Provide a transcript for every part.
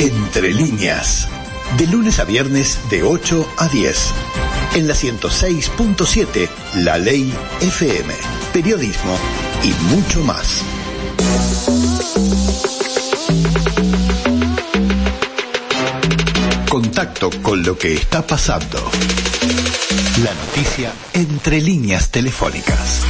Entre líneas. De lunes a viernes de 8 a 10. En la 106.7, La Ley FM. Periodismo y mucho más. Contacto con lo que está pasando. La noticia entre líneas telefónicas.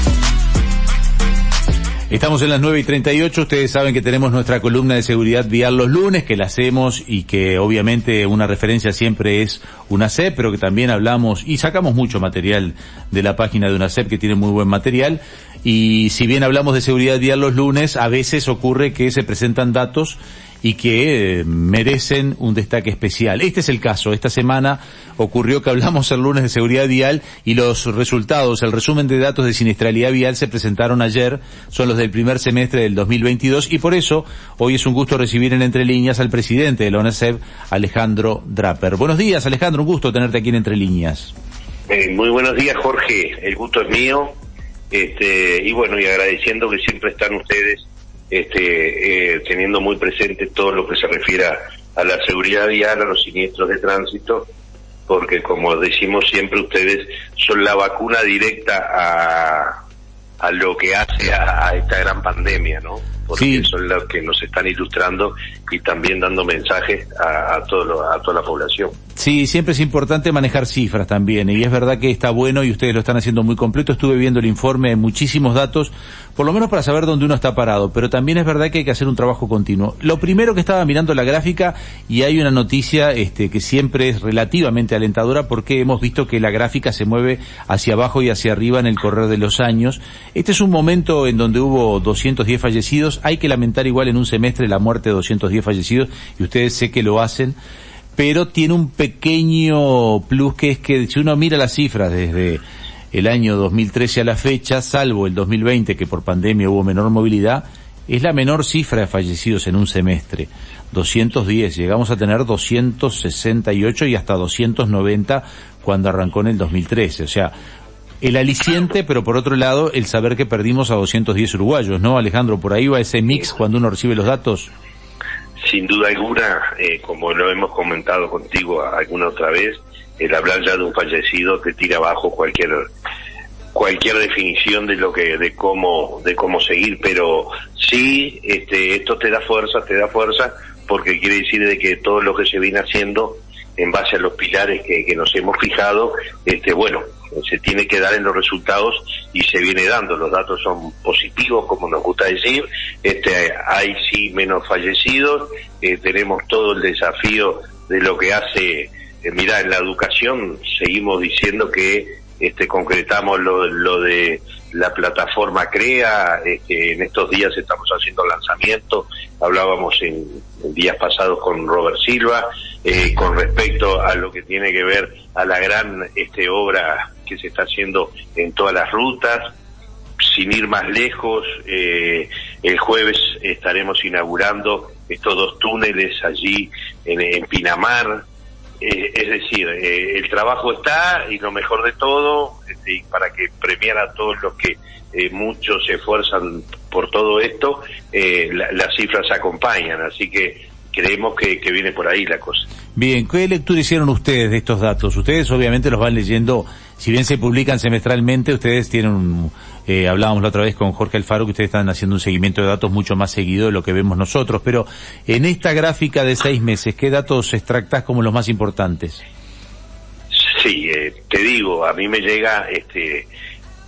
Estamos en las 9 y 38. Ustedes saben que tenemos nuestra columna de seguridad vial los lunes, que la hacemos y que obviamente una referencia siempre es una CEP, pero que también hablamos y sacamos mucho material de la página de una CEP que tiene muy buen material. Y si bien hablamos de seguridad vial los lunes, a veces ocurre que se presentan datos y que eh, merecen un destaque especial. Este es el caso. Esta semana ocurrió que hablamos el lunes de seguridad vial y los resultados, el resumen de datos de siniestralidad vial se presentaron ayer, son los del primer semestre del 2022 y por eso hoy es un gusto recibir en Entre Líneas al presidente de la ONESEP, Alejandro Draper. Buenos días, Alejandro, un gusto tenerte aquí en Entre Líneas. Eh, muy buenos días, Jorge. El gusto es mío. Este, y bueno, y agradeciendo que siempre están ustedes este, eh, teniendo muy presente todo lo que se refiere a, la seguridad vial, a los siniestros de tránsito, porque como decimos siempre ustedes son la vacuna directa a, a lo que hace a, esta gran pandemia, ¿no? Porque son los que nos están ilustrando y también dando mensajes a, a, todo a toda la población. Sí, siempre es importante manejar cifras también, y es verdad que está bueno y ustedes lo están haciendo muy completo. Estuve viendo el informe, muchísimos datos, por lo menos para saber dónde uno está parado, pero también es verdad que hay que hacer un trabajo continuo. Lo primero que estaba mirando la gráfica, y hay una noticia este, que siempre es relativamente alentadora porque hemos visto que la gráfica se mueve hacia abajo y hacia arriba en el correr de los años. Este es un momento en donde hubo 210 fallecidos, hay que lamentar igual en un semestre la muerte de 210 fallecidos, y ustedes sé que lo hacen pero tiene un pequeño plus que es que si uno mira las cifras desde el año 2013 a la fecha, salvo el 2020 que por pandemia hubo menor movilidad, es la menor cifra de fallecidos en un semestre. 210, llegamos a tener 268 y hasta 290 cuando arrancó en el 2013. O sea, el aliciente, pero por otro lado, el saber que perdimos a 210 uruguayos, ¿no, Alejandro? Por ahí va ese mix cuando uno recibe los datos sin duda alguna, eh, como lo hemos comentado contigo alguna otra vez, el hablar ya de un fallecido te tira abajo cualquier cualquier definición de lo que de cómo de cómo seguir pero sí este esto te da fuerza te da fuerza porque quiere decir de que todo lo que se viene haciendo en base a los pilares que, que nos hemos fijado este bueno se tiene que dar en los resultados y se viene dando. Los datos son positivos, como nos gusta decir. Este, hay sí menos fallecidos. Eh, tenemos todo el desafío de lo que hace, eh, mira, en la educación seguimos diciendo que este, concretamos lo, lo de la plataforma CREA, este, en estos días estamos haciendo lanzamiento, hablábamos en, días pasados con Robert Silva, eh, con respecto a lo que tiene que ver a la gran este, obra que se está haciendo en todas las rutas. Sin ir más lejos, eh, el jueves estaremos inaugurando estos dos túneles allí en, Pinamar. Eh, es decir, eh, el trabajo está y lo mejor de todo, este, para que premiar a todos los que muchos se esfuerzan por todo esto, las cifras acompañan. Así que creemos que, viene por ahí la cosa. Bien, ¿qué lectura hicieron ustedes de estos datos? Ustedes obviamente los van leyendo, si bien se publican semestralmente, ustedes tienen eh, hablábamos la otra vez con Jorge Alfaro que ustedes están haciendo un seguimiento de datos mucho más seguido de lo que vemos nosotros, pero en esta gráfica de seis meses, ¿qué datos extractas como los más importantes? Sí, eh, te digo, a mí me llega este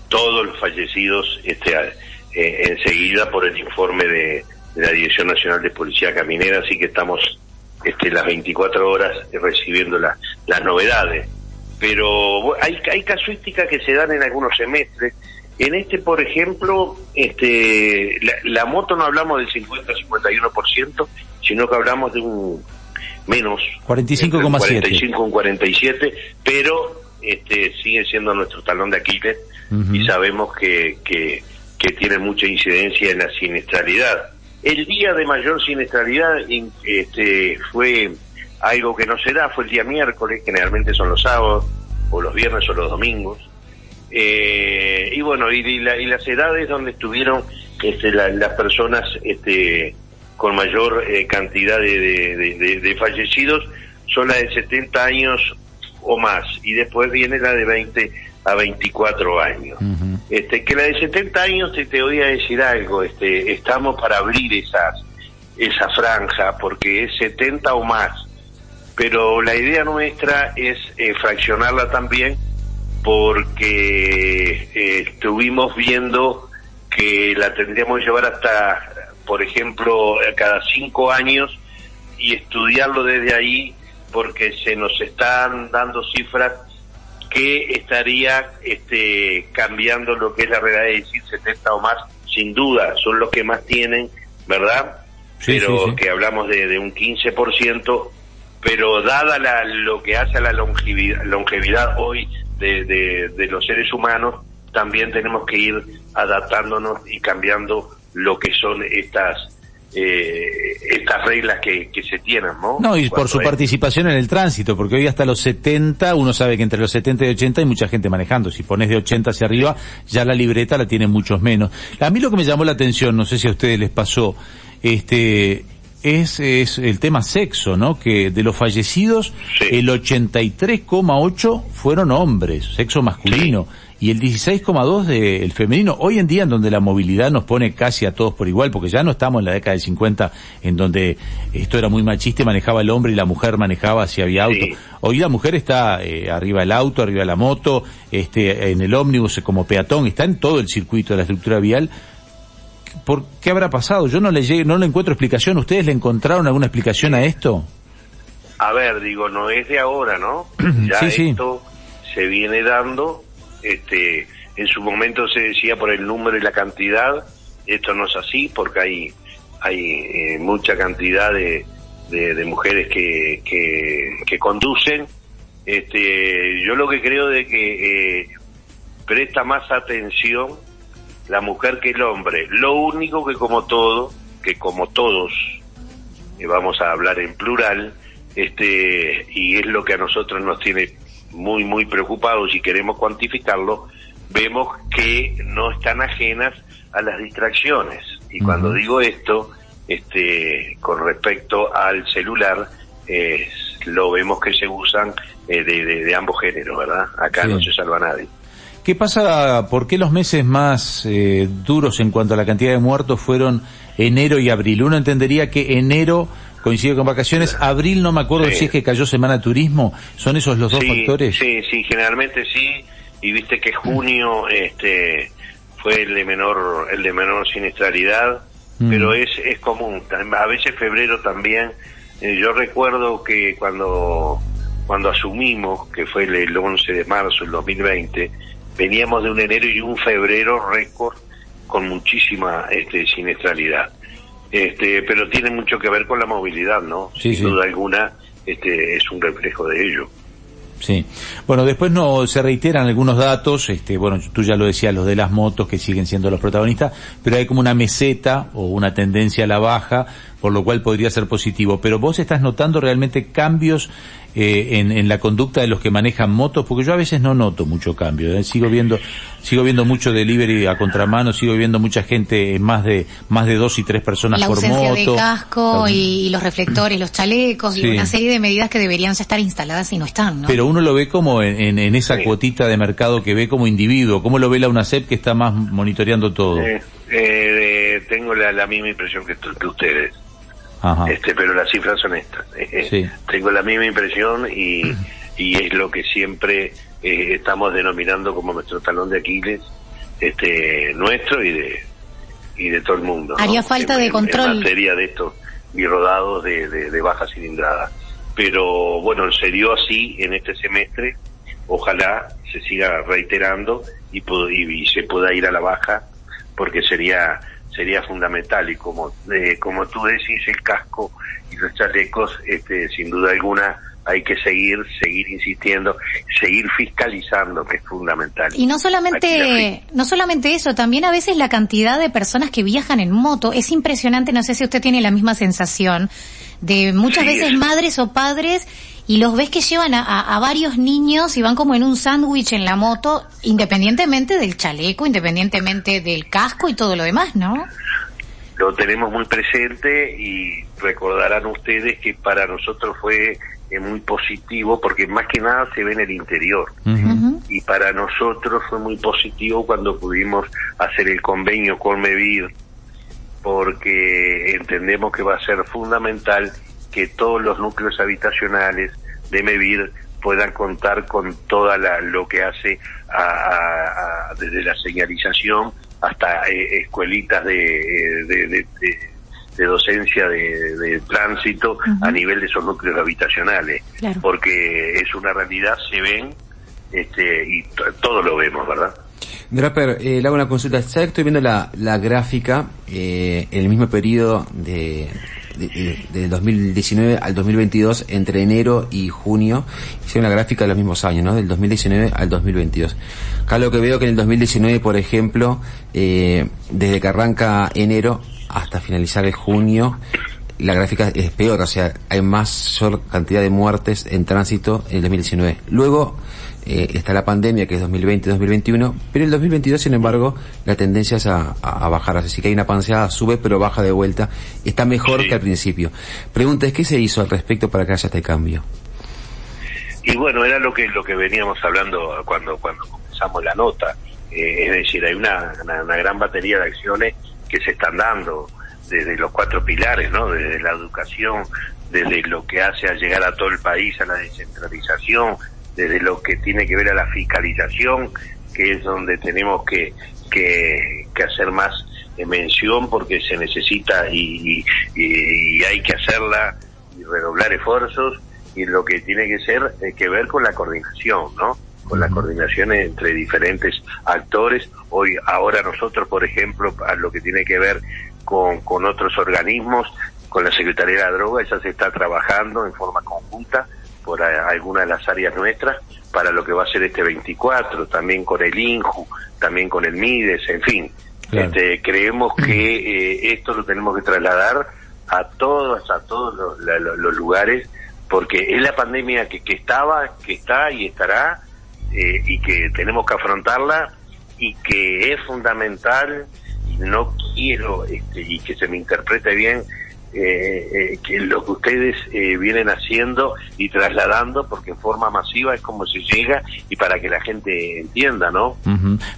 todos los fallecidos este eh, enseguida por el informe de de la Dirección Nacional de Policía Caminera, así que estamos este, las 24 horas recibiendo las novedades. Pero hay, hay casuísticas que se dan en algunos semestres. En este, por ejemplo, este, la, moto no hablamos del 50-51%, sino que hablamos de un menos. 45,7. 45, un 47, pero este, sigue siendo nuestro talón de Aquiles y sabemos que, que, que tiene mucha incidencia en la siniestralidad. El día de mayor siniestralidad este, fue algo que no se da, fue el día miércoles, generalmente son los sábados, o los viernes o los domingos. Eh, y bueno, y, las edades donde estuvieron este, las personas este, con mayor eh, cantidad de, fallecidos son las de 70 años o más y después viene la de 20 a 24 años. este, que la de 70 años te, te voy a decir algo, este, estamos para abrir esas, esa franja porque es 70 o más, pero la idea nuestra es eh, fraccionarla también porque eh, estuvimos viendo que la tendríamos que llevar hasta, por ejemplo, cada cinco años y estudiarlo desde ahí porque se nos están dando cifras que estaría este, cambiando lo que es la realidad de decir 70 o más, sin duda, son los que más tienen, ¿verdad? pero que hablamos de, de un 15%, pero dada la, lo que hace a la longevidad, longevidad hoy de, de, los seres humanos, también tenemos que ir adaptándonos y cambiando lo que son estas eh, estas reglas que, que, se tienen, ¿no? No, y por su participación en el tránsito, porque hoy hasta los 70, uno sabe que entre los 70 y 80 hay mucha gente manejando. Si pones de 80 hacia arriba, ya la libreta la tienen muchos menos. A mí lo que me llamó la atención, no sé si a ustedes les pasó, este, es, es el tema sexo, ¿no? Que de los fallecidos, el 83,8 fueron hombres, sexo masculino, y el 16,2 del femenino. Hoy en día, en donde la movilidad nos pone casi a todos por igual, porque ya no estamos en la década del 50, en donde esto era muy machista y manejaba el hombre y la mujer manejaba si había auto. Hoy la mujer está eh, arriba del auto, arriba de la moto, este, en el ómnibus como peatón, está en todo el circuito de la estructura vial ¿por qué habrá pasado? Yo no le llegué, no le encuentro explicación. ¿Ustedes le encontraron alguna explicación a esto? A ver, digo, no es de ahora, ¿no? ya esto se viene dando, este, en su momento se decía por el número y la cantidad, esto no es así porque hay, hay eh, mucha cantidad de, de, mujeres que, que, conducen. Este, yo lo que creo de que eh, presta más atención la mujer que el hombre. Lo único que como todo, que como todos, y vamos a hablar en plural, este, y es lo que a nosotros nos tiene muy, muy preocupados y queremos cuantificarlo, vemos que no están ajenas a las distracciones. Y cuando digo esto, este, con respecto al celular, lo vemos que se usan eh, de, ambos géneros, ¿verdad? Acá no se salva nadie. ¿Qué pasa? ¿Por qué los meses más eh, duros en cuanto a la cantidad de muertos fueron enero y abril? Uno entendería que enero coincide con vacaciones, abril no me acuerdo si es que cayó semana turismo, ¿son esos los dos factores? Sí, sí, generalmente sí, y viste que junio este fue el de menor el de menor siniestralidad, mm. pero es es común, a veces febrero también. Eh, yo recuerdo que cuando cuando asumimos, que fue el 11 de marzo del 2020, veníamos de un enero y un febrero récord con muchísima este, siniestralidad. Este, pero tiene mucho que ver con la movilidad, ¿no? Sin duda alguna, este, es un reflejo de ello. Sí. Bueno, después no se reiteran algunos datos, este, bueno, tú ya lo decías, los de las motos que siguen siendo los protagonistas, pero hay como una meseta o una tendencia a la baja, por lo cual podría ser positivo. Pero vos estás notando realmente cambios eh, en, en, la conducta de los que manejan motos, porque yo a veces no noto mucho cambio. ¿eh? Sigo viendo, sigo viendo mucho delivery a contramano, sigo viendo mucha gente, más de más de dos y tres personas la por moto. de casco y los reflectores, los chalecos y una serie de medidas que deberían estar instaladas y no están. ¿no? Pero uno lo ve como en, en, esa cuotita de mercado que ve como individuo. ¿Cómo lo ve la UNACEP que está más monitoreando todo? Eh, tengo la, la misma impresión que, que ustedes este pero las cifras son estas. Eh, eh, tengo la misma impresión y, y es lo que siempre eh, estamos denominando como nuestro talón de Aquiles, este nuestro y de y de todo el mundo. Haría falta de control. En materia de estos birodados de, de, baja cilindrada. Pero bueno, se dio así en este semestre. Ojalá se siga reiterando y, y se pueda ir a la baja porque sería sería fundamental. Y como eh, como tú decís el casco y los chalecos este sin duda alguna hay que seguir seguir insistiendo seguir fiscalizando que es fundamental. Y no solamente no solamente eso también a veces la cantidad de personas que viajan en moto es impresionante no sé si usted tiene la misma sensación de muchas veces madres o padres y los ves que llevan a, varios niños y van como en un sándwich en la moto, independientemente del chaleco, independientemente del casco y todo lo demás, ¿no? Lo tenemos muy presente y recordarán ustedes que para nosotros fue eh, muy positivo porque más que nada se ve en el interior. Y para nosotros fue muy positivo cuando pudimos hacer el convenio con Mevir porque entendemos que va a ser fundamental que todos los núcleos habitacionales de Mevir puedan contar con toda la, lo que hace desde la señalización hasta eh, escuelitas de, de, docencia de, tránsito a nivel de esos núcleos habitacionales, porque es una realidad, se ven este, y todo lo vemos, ¿verdad? Draper, eh, le hago una consulta. Ya estoy viendo la, la gráfica, eh, el mismo periodo de, de, 2019 al 2022, entre enero y junio, hice una gráfica de los mismos años, ¿no? Del 2019 al 2022. Acá lo que veo que en el 2019, por ejemplo, eh, desde que arranca enero hasta finalizar el junio, la gráfica es peor, o sea, hay mayor cantidad de muertes en tránsito en el 2019. Luego, eh, está la pandemia que es 2020-2021, pero el 2022 sin embargo la tendencia es a, bajar, así que hay una panceada, sube pero baja de vuelta, está mejor que al principio. Pregunta es, ¿qué se hizo al respecto para que haya este cambio? Y bueno, era lo que lo que veníamos hablando cuando cuando comenzamos la nota, eh, es decir, hay una, una, gran batería de acciones que se están dando desde los cuatro pilares, ¿no? Desde la educación, desde lo que hace a llegar a todo el país a la descentralización, desde lo que tiene que ver a la fiscalización, que es donde tenemos que, que, hacer más mención porque se necesita y, y, hay que hacerla y redoblar esfuerzos y lo que tiene que ser eh, que ver con la coordinación, ¿no? Con la coordinación entre diferentes actores. Hoy, ahora nosotros, por ejemplo, a lo que tiene que ver con, con otros organismos, con la Secretaría de la Droga, ya se está trabajando en forma conjunta por alguna de las áreas nuestras para lo que va a ser este 24, también con el INJU, también con el MIDES, en fin. Este, creemos que eh, esto lo tenemos que trasladar a todos, a todos los, lugares, porque es la pandemia que, que estaba, que está y estará, eh, y que tenemos que afrontarla, y que es fundamental, y no quiero, este, y que se me interprete bien, eh, eh, que lo que ustedes eh, vienen haciendo y trasladando, porque en forma masiva es como se llega y para que la gente entienda, ¿no?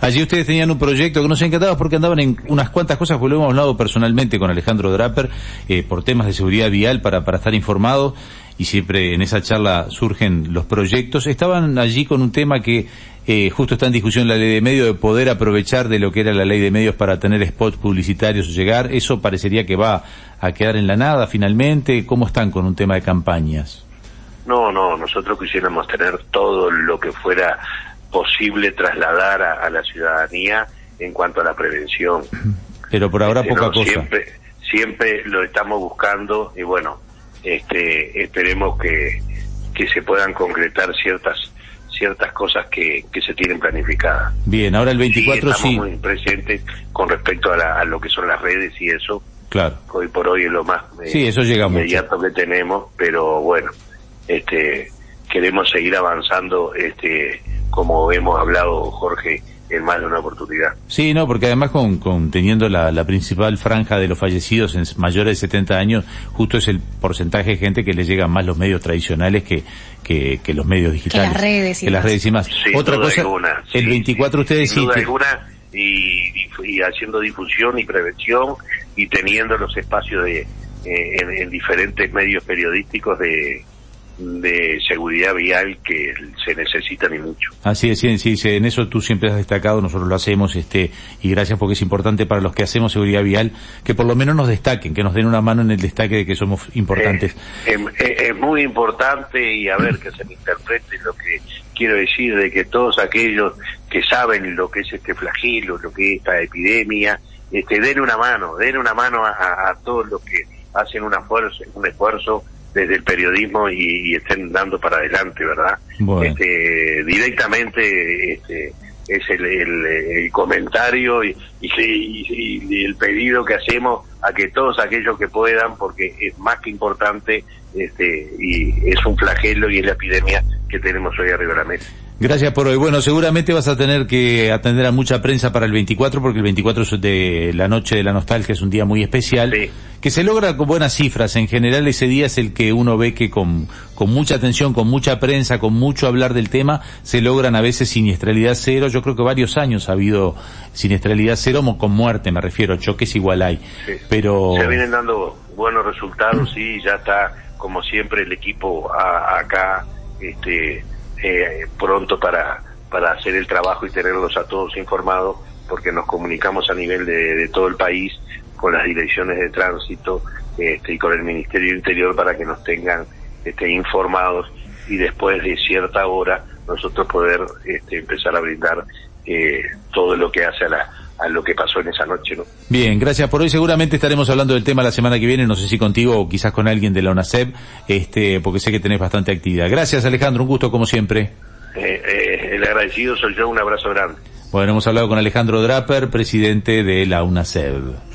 Allí ustedes tenían un proyecto que nos encantaba porque andaban en unas cuantas cosas, pues lo hemos hablado personalmente con Alejandro Draper eh, por temas de seguridad vial para, para estar informados y siempre en esa charla surgen los proyectos. Estaban allí con un tema que eh, justo está en discusión la ley de medios de poder aprovechar de lo que era la ley de medios para tener spots publicitarios o llegar. Eso parecería que va a quedar en la nada finalmente. ¿Cómo están con un tema de campañas? No, no, nosotros quisiéramos tener todo lo que fuera posible trasladar a, la ciudadanía en cuanto a la prevención. Pero por ahora este, poca cosa. Siempre, siempre lo estamos buscando y bueno, este, esperemos que, que se puedan concretar ciertas ciertas cosas que, que se tienen planificadas. Bien, ahora el 24 sí. Estamos muy presentes con respecto a, lo que son las redes y eso. Claro. Hoy por hoy es lo más eh, sí, eso llega inmediato que tenemos, pero bueno, este queremos seguir avanzando este como hemos hablado Jorge en más de una oportunidad. Sí, no, porque además con, con teniendo la, la, principal franja de los fallecidos en mayores de 70 años, justo es el porcentaje de gente que le llegan más los medios tradicionales que, que, que los medios digitales. Que las redes y, que las redes y más. Otra cosa, el 24 ustedes sí. y, y, haciendo difusión y prevención y teniendo los espacios de eh, en diferentes medios periodísticos de de seguridad vial que se necesita ni mucho. Así es, sí, sí, en eso tú siempre has destacado, nosotros lo hacemos, este, y gracias porque es importante para los que hacemos seguridad vial que por lo menos nos destaquen, que nos den una mano en el destaque de que somos importantes. Eh, es, muy importante y a ver que se me interprete lo que quiero decir de que todos aquellos que saben lo que es este flagelo, lo que es esta epidemia, este, den una mano, den una mano a, a todos los que hacen un esfuerzo, un esfuerzo desde el periodismo y, estén dando para adelante, ¿verdad? Este, directamente este, es el, el, comentario y, y, el pedido que hacemos a que todos aquellos que puedan, porque es más que importante este, y es un flagelo y es la epidemia que tenemos hoy arriba de la mesa. Gracias por hoy. Bueno, seguramente vas a tener que atender a mucha prensa para el 24, porque el 24 es de la noche de la nostalgia, es un día muy especial, que se logra con buenas cifras. En general ese día es el que uno ve que con, con mucha atención, con mucha prensa, con mucho hablar del tema, se logran a veces siniestralidad cero. Yo creo que varios años ha habido siniestralidad cero, con muerte me refiero, choques igual hay. Pero... Se vienen dando buenos resultados, sí, ya está como siempre el equipo acá, este eh, pronto para, para hacer el trabajo y tenerlos a todos informados, porque nos comunicamos a nivel de, todo el país con las direcciones de tránsito este, y con el Ministerio Interior para que nos tengan este, informados y después de cierta hora nosotros poder este, empezar a brindar eh, todo lo que hace a la, a lo que pasó en esa noche, ¿no? Bien, gracias por hoy. Seguramente estaremos hablando del tema la semana que viene, no sé si contigo o quizás con alguien de la UNACEP, este, porque sé que tenés bastante actividad. Gracias Alejandro, un gusto como siempre. Eh, eh, el agradecido soy yo, un abrazo grande. Bueno, hemos hablado con Alejandro Draper, presidente de la UNACEP.